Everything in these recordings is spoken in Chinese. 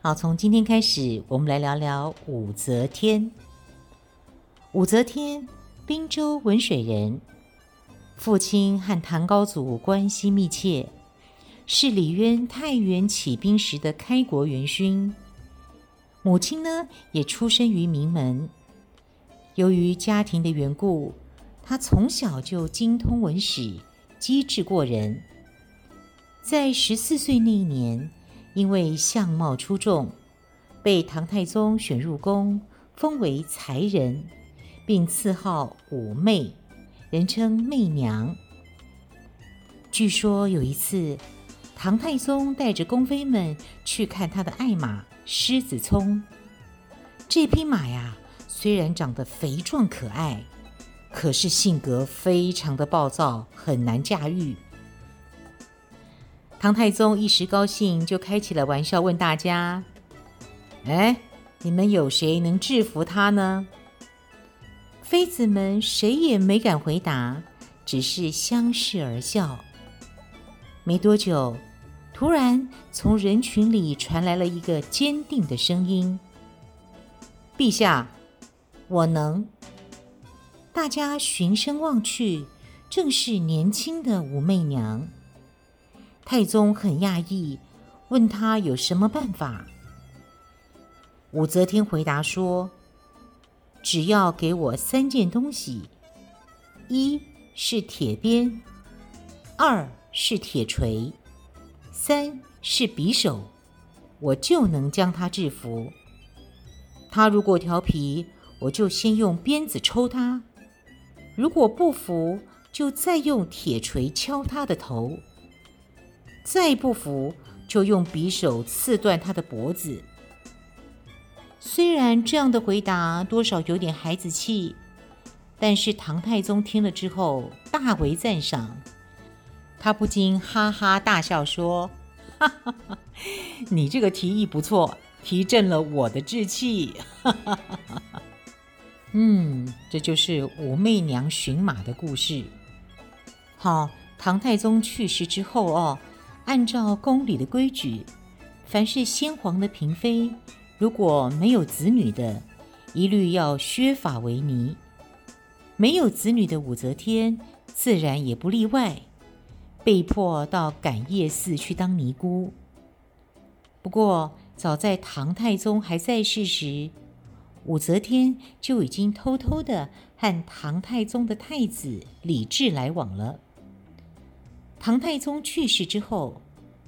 好，从今天开始，我们来聊聊武则天。武则天，滨州文水人。父亲和唐高祖关系密切，是李渊太原起兵时的开国元勋。母亲呢，也出身于名门。由于家庭的缘故，她从小就精通文史，机智过人。在十四岁那一年，因为相貌出众，被唐太宗选入宫，封为才人，并赐号武媚。人称媚娘。据说有一次，唐太宗带着宫妃们去看他的爱马狮子聪。这匹马呀，虽然长得肥壮可爱，可是性格非常的暴躁，很难驾驭。唐太宗一时高兴，就开起了玩笑，问大家：“哎，你们有谁能制服他呢？”妃子们谁也没敢回答，只是相视而笑。没多久，突然从人群里传来了一个坚定的声音：“陛下，我能。”大家循声望去，正是年轻的武媚娘。太宗很讶异，问他有什么办法。武则天回答说。只要给我三件东西：一是铁鞭，二是铁锤，三是匕首，我就能将他制服。他如果调皮，我就先用鞭子抽他；如果不服，就再用铁锤敲他的头；再不服，就用匕首刺断他的脖子。虽然这样的回答多少有点孩子气，但是唐太宗听了之后大为赞赏，他不禁哈哈大笑说：“哈哈哈，你这个提议不错，提振了我的志气。”哈哈嗯，这就是武媚娘寻马的故事。好，唐太宗去世之后哦，按照宫里的规矩，凡是先皇的嫔妃。如果没有子女的，一律要削发为尼；没有子女的武则天，自然也不例外，被迫到感业寺去当尼姑。不过，早在唐太宗还在世时，武则天就已经偷偷的和唐太宗的太子李治来往了。唐太宗去世之后，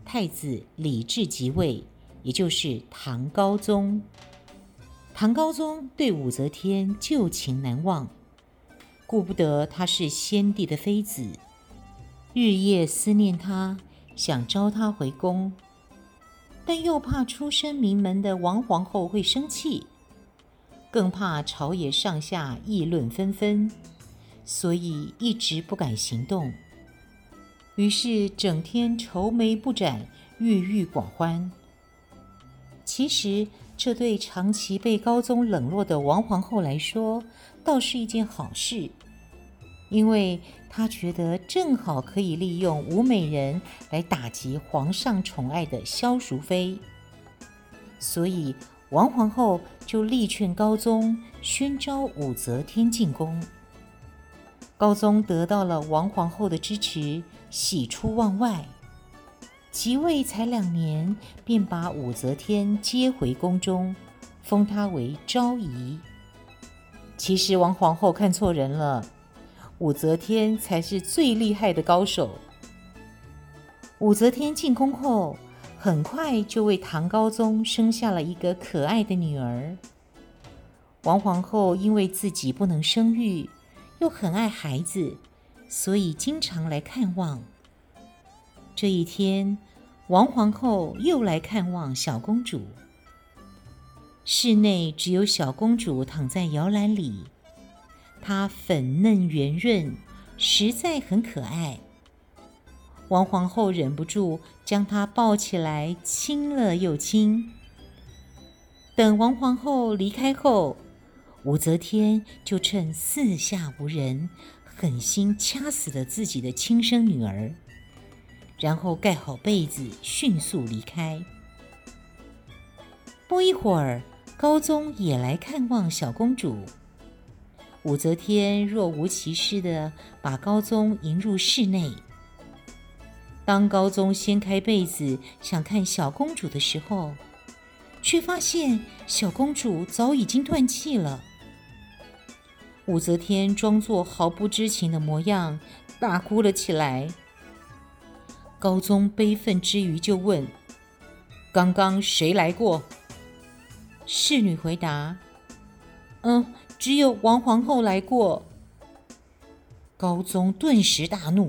太子李治即位。也就是唐高宗，唐高宗对武则天旧情难忘，顾不得她是先帝的妃子，日夜思念她，想召她回宫，但又怕出身名门的王皇后会生气，更怕朝野上下议论纷纷，所以一直不敢行动。于是整天愁眉不展，郁郁寡欢。其实，这对长期被高宗冷落的王皇后来说，倒是一件好事，因为她觉得正好可以利用武美人来打击皇上宠爱的萧淑妃，所以王皇后就力劝高宗宣召武则天进宫。高宗得到了王皇后的支持，喜出望外。即位才两年，便把武则天接回宫中，封她为昭仪。其实王皇后看错人了，武则天才是最厉害的高手。武则天进宫后，很快就为唐高宗生下了一个可爱的女儿。王皇后因为自己不能生育，又很爱孩子，所以经常来看望。这一天，王皇后又来看望小公主。室内只有小公主躺在摇篮里，她粉嫩圆润，实在很可爱。王皇后忍不住将她抱起来亲了又亲。等王皇后离开后，武则天就趁四下无人，狠心掐死了自己的亲生女儿，然后盖好被子，迅速离开。不一会儿，高宗也来看望小公主。武则天若无其事地把高宗迎入室内。当高宗掀开被子想看小公主的时候，却发现小公主早已经断气了。武则天装作毫不知情的模样，大哭了起来。高宗悲愤之余就问：“刚刚谁来过？”侍女回答：“嗯，只有王皇后来过。”高宗顿时大怒：“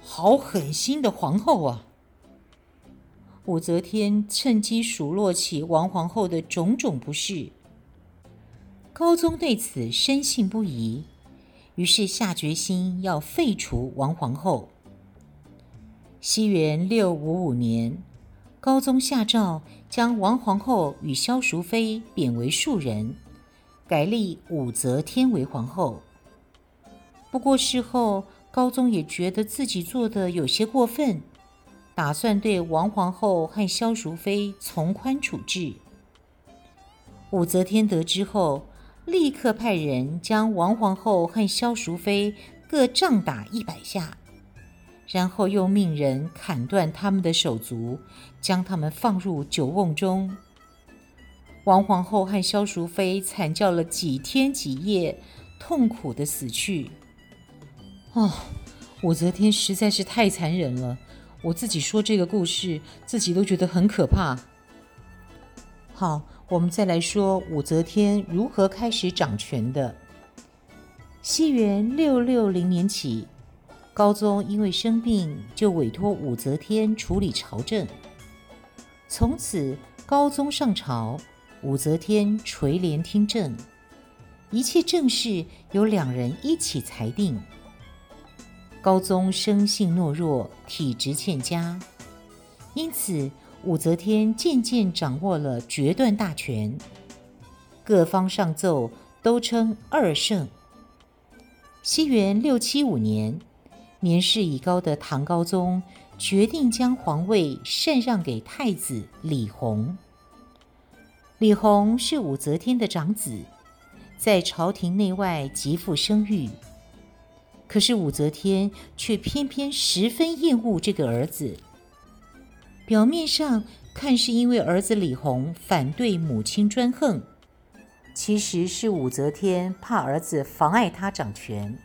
好狠心的皇后啊！”武则天趁机数落起王皇后的种种不是，高宗对此深信不疑，于是下决心要废除王皇后。西元六五五年，高宗下诏将王皇后与萧淑妃贬为庶人，改立武则天为皇后。不过事后，高宗也觉得自己做的有些过分。打算对王皇后和萧淑妃从宽处置。武则天得知后，立刻派人将王皇后和萧淑妃各杖打一百下，然后又命人砍断他们的手足，将他们放入酒瓮中。王皇后和萧淑妃惨叫了几天几夜，痛苦的死去。哦，武则天实在是太残忍了。我自己说这个故事，自己都觉得很可怕。好，我们再来说武则天如何开始掌权的。西元六六零年起，高宗因为生病，就委托武则天处理朝政。从此，高宗上朝，武则天垂帘听政，一切政事由两人一起裁定。高宗生性懦弱，体质欠佳，因此武则天渐渐掌握了决断大权。各方上奏都称二圣。西元六七五年，年事已高的唐高宗决定将皇位禅让给太子李弘。李弘是武则天的长子，在朝廷内外极负声誉。可是武则天却偏偏十分厌恶这个儿子。表面上看是因为儿子李弘反对母亲专横，其实是武则天怕儿子妨碍她掌权。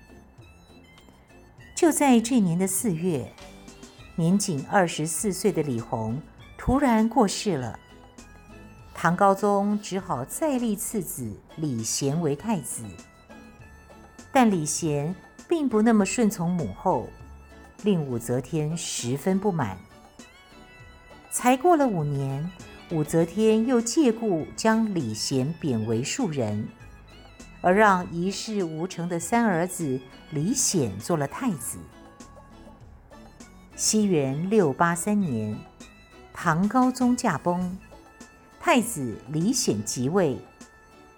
就在这年的四月，年仅二十四岁的李弘突然过世了，唐高宗只好再立次子李贤为太子，但李贤。并不那么顺从母后，令武则天十分不满。才过了五年，武则天又借故将李贤贬为庶人，而让一事无成的三儿子李显做了太子。西元六八三年，唐高宗驾崩，太子李显即位，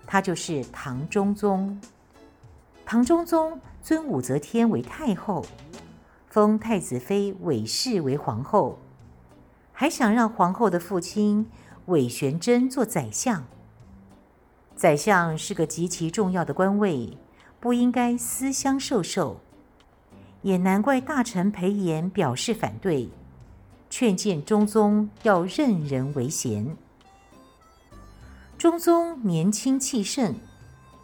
他就是唐中宗。唐中宗尊武则天为太后，封太子妃韦氏为皇后，还想让皇后的父亲韦玄真做宰相。宰相是个极其重要的官位，不应该私相授受。也难怪大臣裴炎表示反对，劝谏中宗要任人唯贤。中宗年轻气盛。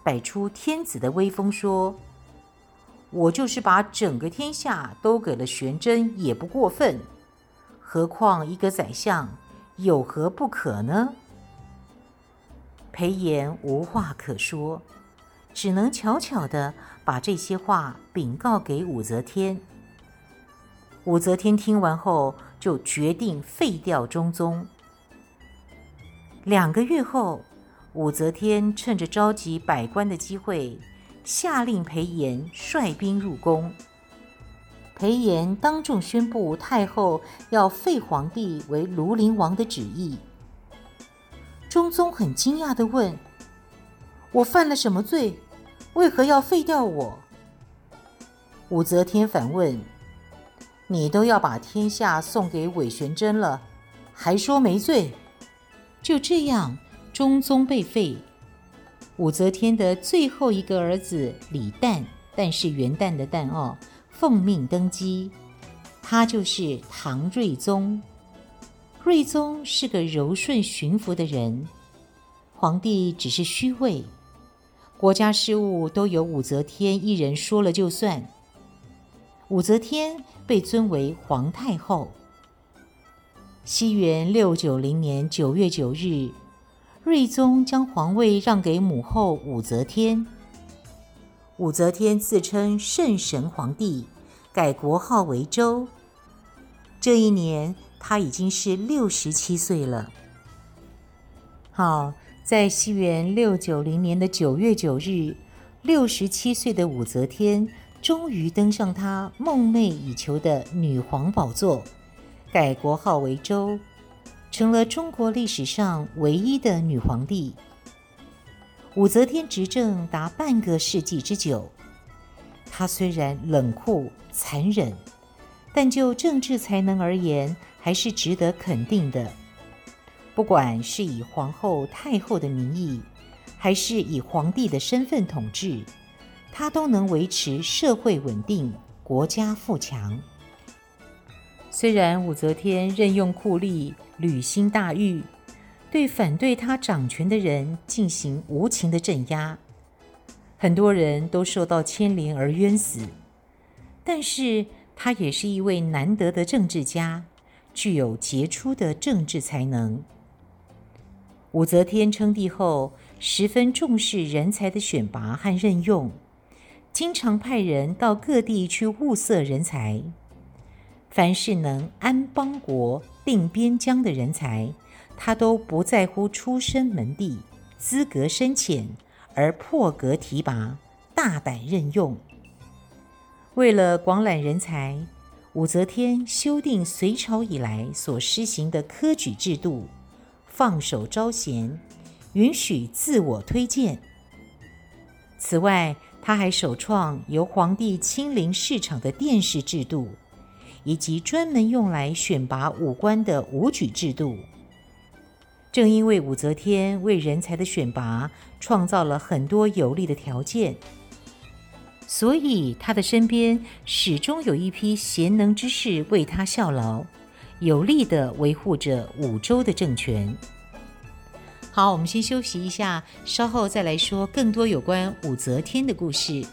摆出天子的威风，说：“我就是把整个天下都给了玄真，也不过分。何况一个宰相，有何不可呢？”裴炎无话可说，只能悄悄地把这些话禀告给武则天。武则天听完后，就决定废掉中宗。两个月后。武则天趁着召集百官的机会，下令裴炎率兵入宫。裴炎当众宣布太后要废皇帝为庐陵王的旨意。中宗很惊讶地问：“我犯了什么罪？为何要废掉我？”武则天反问：“你都要把天下送给韦玄贞了，还说没罪？”就这样。中宗被废，武则天的最后一个儿子李旦，但是元旦的旦哦，奉命登基，他就是唐睿宗。睿宗是个柔顺驯服的人，皇帝只是虚位，国家事务都由武则天一人说了就算。武则天被尊为皇太后。西元六九零年九月九日。睿宗将皇位让给母后武则天。武则天自称圣神皇帝，改国号为周。这一年，她已经是六十七岁了。好，在西元六九零年的九月九日，六十七岁的武则天终于登上她梦寐以求的女皇宝座，改国号为周。成了中国历史上唯一的女皇帝。武则天执政达半个世纪之久，她虽然冷酷残忍，但就政治才能而言，还是值得肯定的。不管是以皇后、太后的名义，还是以皇帝的身份统治，她都能维持社会稳定、国家富强。虽然武则天任用酷吏。履行大狱，对反对他掌权的人进行无情的镇压，很多人都受到牵连而冤死。但是，他也是一位难得的政治家，具有杰出的政治才能。武则天称帝后，十分重视人才的选拔和任用，经常派人到各地去物色人才。凡是能安邦国、定边疆的人才，他都不在乎出身门第、资格深浅，而破格提拔、大胆任用。为了广揽人才，武则天修订隋朝以来所施行的科举制度，放手招贤，允许自我推荐。此外，他还首创由皇帝亲临市场的殿试制度。以及专门用来选拔武官的武举制度。正因为武则天为人才的选拔创造了很多有利的条件，所以她的身边始终有一批贤能之士为她效劳，有力地维护着武周的政权。好，我们先休息一下，稍后再来说更多有关武则天的故事。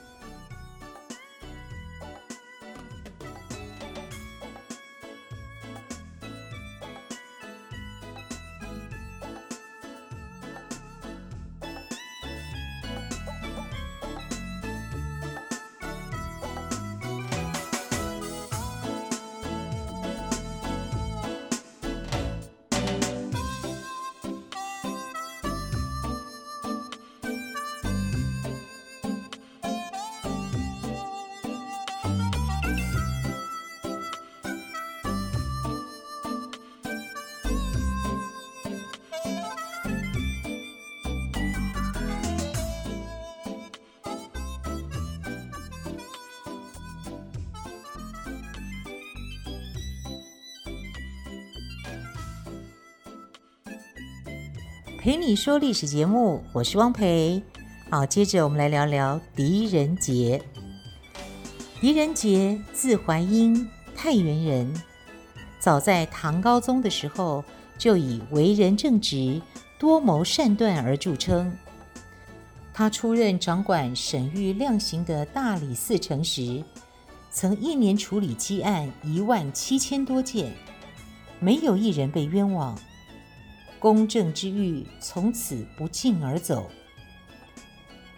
陪你说历史节目，我是汪培。好，接着我们来聊聊狄仁杰。狄仁杰字怀英，太原人。早在唐高宗的时候，就以为人正直、多谋善断而著称。他出任掌管审狱量刑的大理寺丞时，曾一年处理积案一万七千多件，没有一人被冤枉。公正之誉从此不胫而走。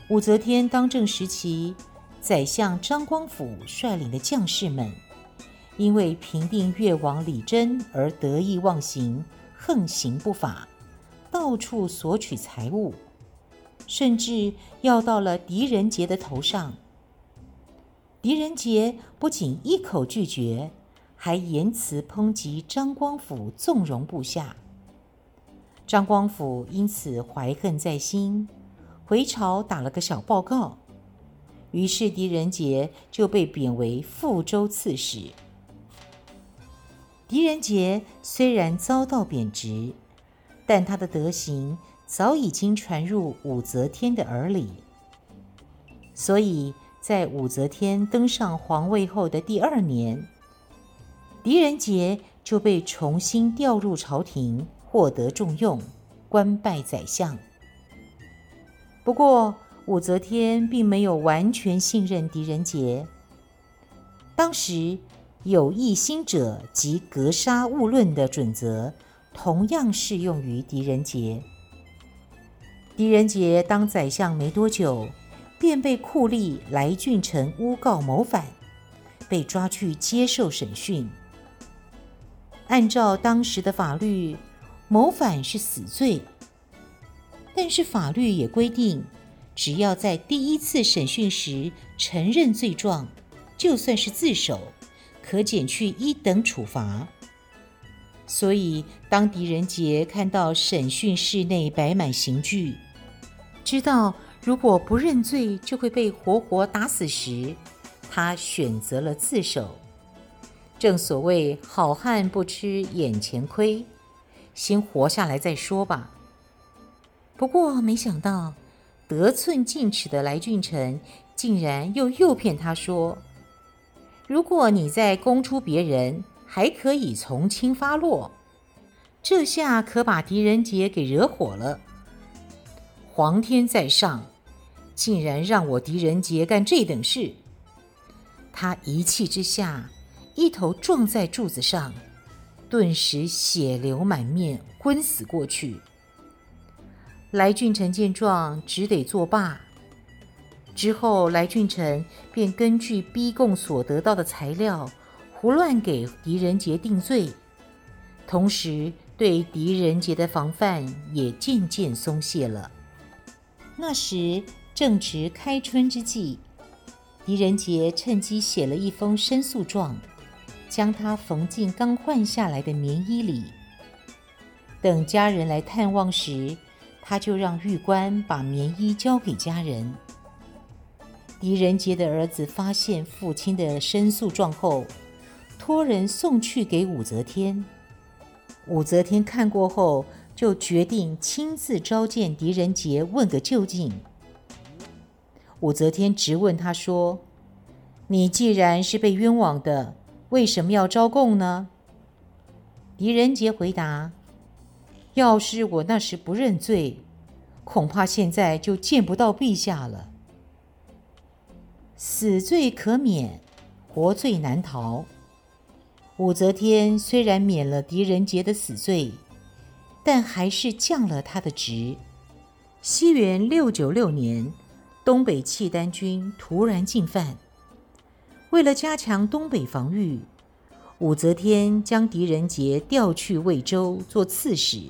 武则天当政时期，宰相张光甫率领的将士们，因为平定越王李真而得意忘形，横行不法，到处索取财物，甚至要到了狄仁杰的头上。狄仁杰不仅一口拒绝，还言辞抨击张光甫纵容部下。张光甫因此怀恨在心，回朝打了个小报告。于是狄仁杰就被贬为富州刺史。狄仁杰虽然遭到贬职，但他的德行早已经传入武则天的耳里，所以在武则天登上皇位后的第二年，狄仁杰就被重新调入朝廷。获得重用，官拜宰相。不过，武则天并没有完全信任狄仁杰。当时，有异心者即格杀勿论的准则，同样适用于狄仁杰。狄仁杰当宰相没多久，便被酷吏来俊臣诬告谋反，被抓去接受审讯。按照当时的法律，谋反是死罪，但是法律也规定，只要在第一次审讯时承认罪状，就算是自首，可减去一等处罚。所以，当狄仁杰看到审讯室内摆满刑具，知道如果不认罪就会被活活打死时，他选择了自首。正所谓好汉不吃眼前亏。先活下来再说吧。不过没想到，得寸进尺的来俊臣竟然又诱骗他说：“如果你再供出别人，还可以从轻发落。”这下可把狄仁杰给惹火了。皇天在上，竟然让我狄仁杰干这等事！他一气之下，一头撞在柱子上。顿时血流满面，昏死过去。来俊臣见状，只得作罢。之后，来俊臣便根据逼供所得到的材料，胡乱给狄仁杰定罪，同时对狄仁杰的防范也渐渐松懈了。那时正值开春之际，狄仁杰趁机写了一封申诉状。将他缝进刚换下来的棉衣里。等家人来探望时，他就让狱官把棉衣交给家人。狄仁杰的儿子发现父亲的申诉状后，托人送去给武则天。武则天看过后，就决定亲自召见狄仁杰，问个究竟。武则天质问他说：“你既然是被冤枉的。”为什么要招供呢？狄仁杰回答：“要是我那时不认罪，恐怕现在就见不到陛下了。死罪可免，活罪难逃。武则天虽然免了狄仁杰的死罪，但还是降了他的职。西元六九六年，东北契丹军突然进犯。”为了加强东北防御，武则天将狄仁杰调去魏州做刺史。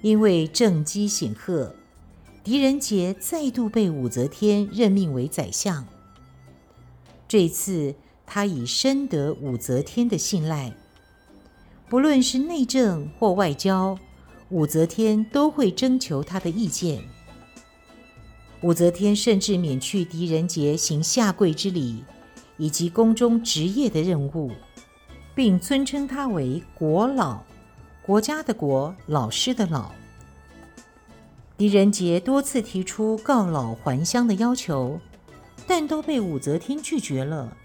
因为政绩显赫，狄仁杰再度被武则天任命为宰相。这次他已深得武则天的信赖，不论是内政或外交，武则天都会征求他的意见。武则天甚至免去狄仁杰行下跪之礼。以及宫中职业的任务，并尊称他为国老，国家的国，老师的老。狄仁杰多次提出告老还乡的要求，但都被武则天拒绝了。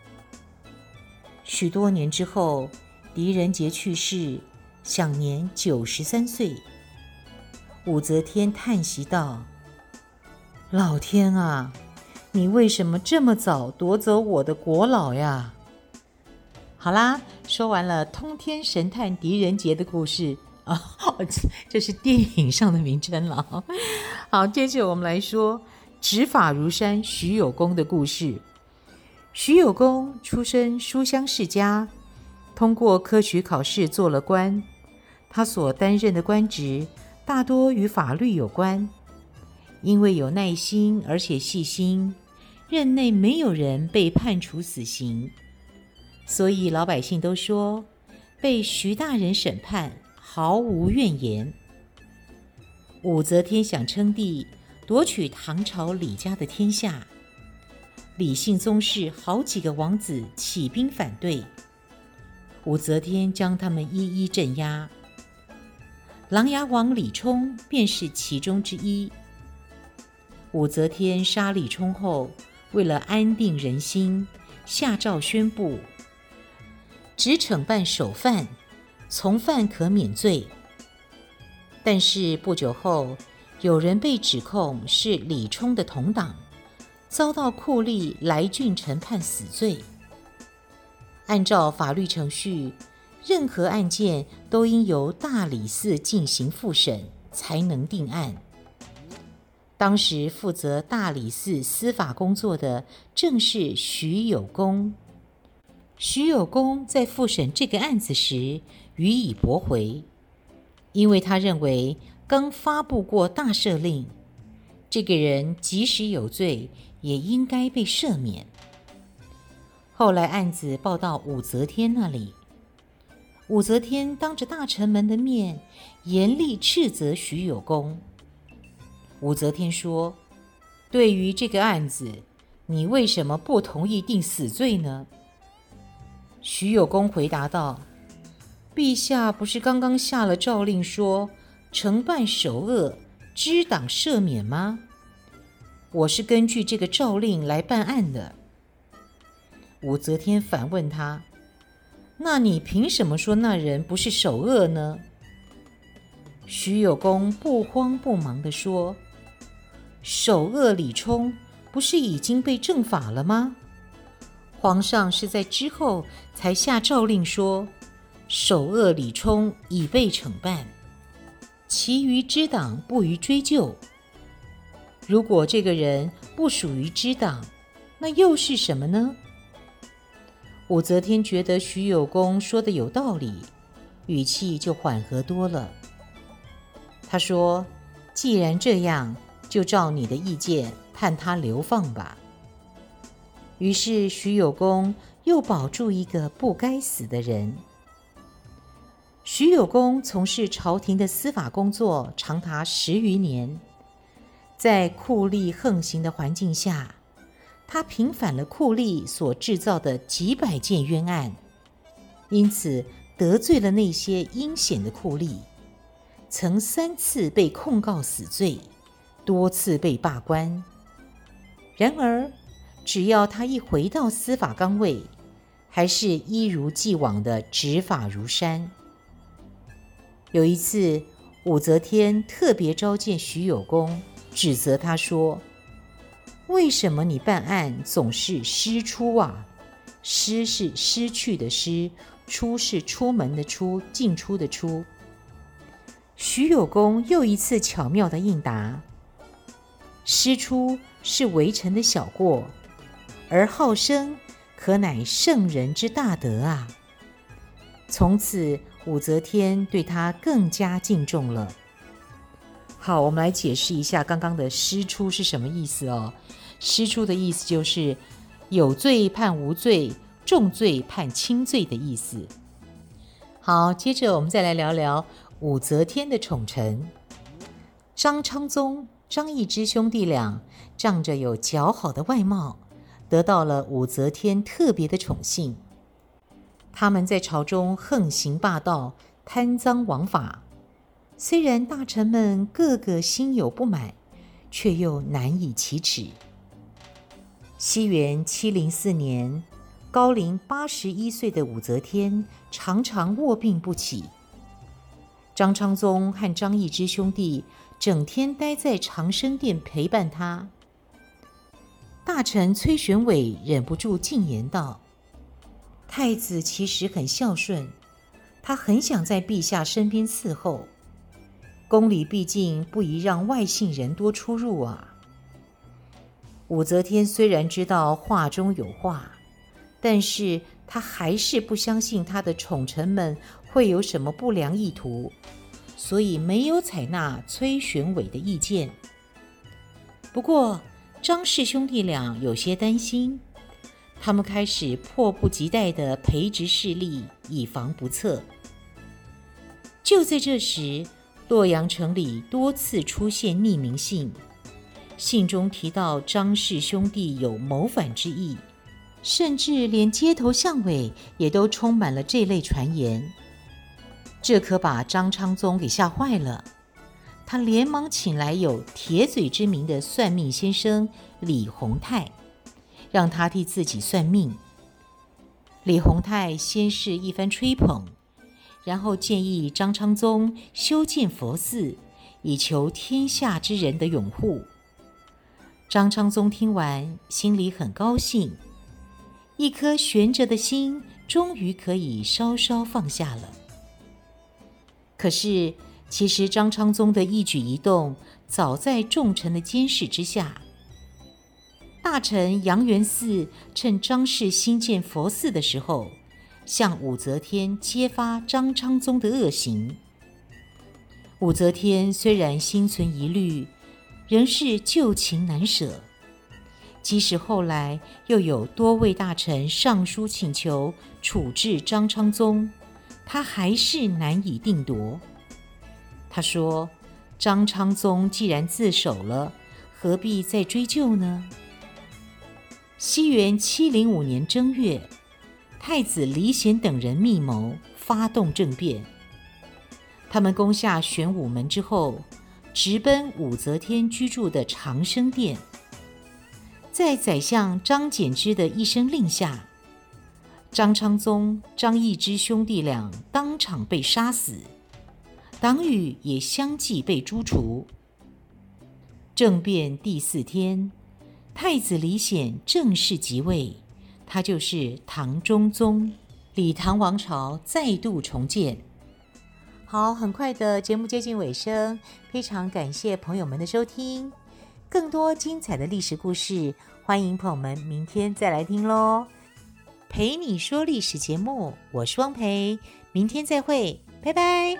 许多年之后，狄仁杰去世，享年九十三岁。武则天叹息道：“老天啊！”你为什么这么早夺走我的国老呀？好啦，说完了通天神探狄仁杰的故事啊，这是电影上的名称了。好，接着我们来说执法如山徐有功的故事。徐有功出身书香世家，通过科举考试做了官。他所担任的官职大多与法律有关。因为有耐心而且细心，任内没有人被判处死刑，所以老百姓都说被徐大人审判毫无怨言。武则天想称帝，夺取唐朝李家的天下。李姓宗室好几个王子起兵反对，武则天将他们一一镇压。琅琊王李冲便是其中之一。武则天杀李冲后，为了安定人心，下诏宣布，只惩办首犯，从犯可免罪。但是不久后，有人被指控是李冲的同党。遭到酷吏来俊臣判死罪。按照法律程序，任何案件都应由大理寺进行复审，才能定案。当时负责大理寺司法工作的正是徐有功。徐有功在复审这个案子时予以驳回，因为他认为刚发布过大赦令，这个人即使有罪。也应该被赦免。后来案子报到武则天那里，武则天当着大臣们的面严厉斥责徐有功。武则天说：“对于这个案子，你为什么不同意定死罪呢？”徐有功回答道：“陛下不是刚刚下了诏令说，惩办首恶，知党赦免吗？”我是根据这个诏令来办案的。武则天反问他：“那你凭什么说那人不是首恶呢？”徐有功不慌不忙地说：“首恶李冲不是已经被正法了吗？皇上是在之后才下诏令说，首恶李冲已被惩办，其余之党不予追究。”如果这个人不属于支党，那又是什么呢？武则天觉得徐有功说的有道理，语气就缓和多了。他说：“既然这样，就照你的意见判他流放吧。”于是徐有功又保住一个不该死的人。徐有功从事朝廷的司法工作长达十余年。在酷吏横行的环境下，他平反了酷吏所制造的几百件冤案，因此得罪了那些阴险的酷吏，曾三次被控告死罪，多次被罢官。然而，只要他一回到司法岗位，还是一如既往的执法如山。有一次，武则天特别召见徐有功。指责他说：“为什么你办案总是失出啊？失是失去的失，出是出门的出，进出的出。”徐有功又一次巧妙的应答：“师出是微臣的小过，而好生可乃圣人之大德啊！”从此，武则天对他更加敬重了。好，我们来解释一下刚刚的“师出”是什么意思哦。“师出”的意思就是有罪判无罪，重罪判轻罪的意思。好，接着我们再来聊聊武则天的宠臣张昌宗、张易之兄弟俩，仗着有姣好的外貌，得到了武则天特别的宠幸。他们在朝中横行霸道，贪赃枉法。虽然大臣们个个心有不满，却又难以启齿。西元七零四年，高龄八十一岁的武则天常常卧病不起。张昌宗和张易之兄弟整天待在长生殿陪伴他。大臣崔玄伟忍不住进言道：“太子其实很孝顺，他很想在陛下身边伺候。”宫里毕竟不宜让外姓人多出入啊。武则天虽然知道话中有话，但是她还是不相信她的宠臣们会有什么不良意图，所以没有采纳崔玄伟的意见。不过，张氏兄弟俩有些担心，他们开始迫不及待地培植势力，以防不测。就在这时，洛阳城里多次出现匿名信，信中提到张氏兄弟有谋反之意，甚至连街头巷尾也都充满了这类传言。这可把张昌宗给吓坏了。他连忙请来有铁嘴之名的算命先生李洪泰，让他替自己算命。李洪泰先是一番吹捧，然后建议张昌宗修建佛寺，以求天下之人的拥护。张昌宗听完，心里很高兴，一颗悬着的心终于可以稍稍放下了。可是。其实张昌宗的一举一动，早在众臣的监视之下。大臣杨元嗣趁张氏新建佛寺的时候，向武则天揭发张昌宗的恶行。武则天虽然心存疑虑，仍是旧情难舍。即使后来又有多位大臣上书请求处置张昌宗，他还是难以定夺。他说：“张昌宗既然自首了，何必再追究呢？”西元七零五年正月，太子李显等人密谋发动政变。他们攻下玄武门之后，直奔武则天居住的长生殿。在宰相张柬之的一声令下，张昌宗、张易之兄弟俩当场被杀死。党羽也相继被诛除。政变第四天，太子李显正式即位，他就是唐中宗，李唐王朝再度重建。好，很快的节目接近尾声，非常感谢朋友们的收听。更多精彩的历史故事，欢迎朋友们明天再来听喽。陪你说历史节目，我是汪培，明天再会，拜拜。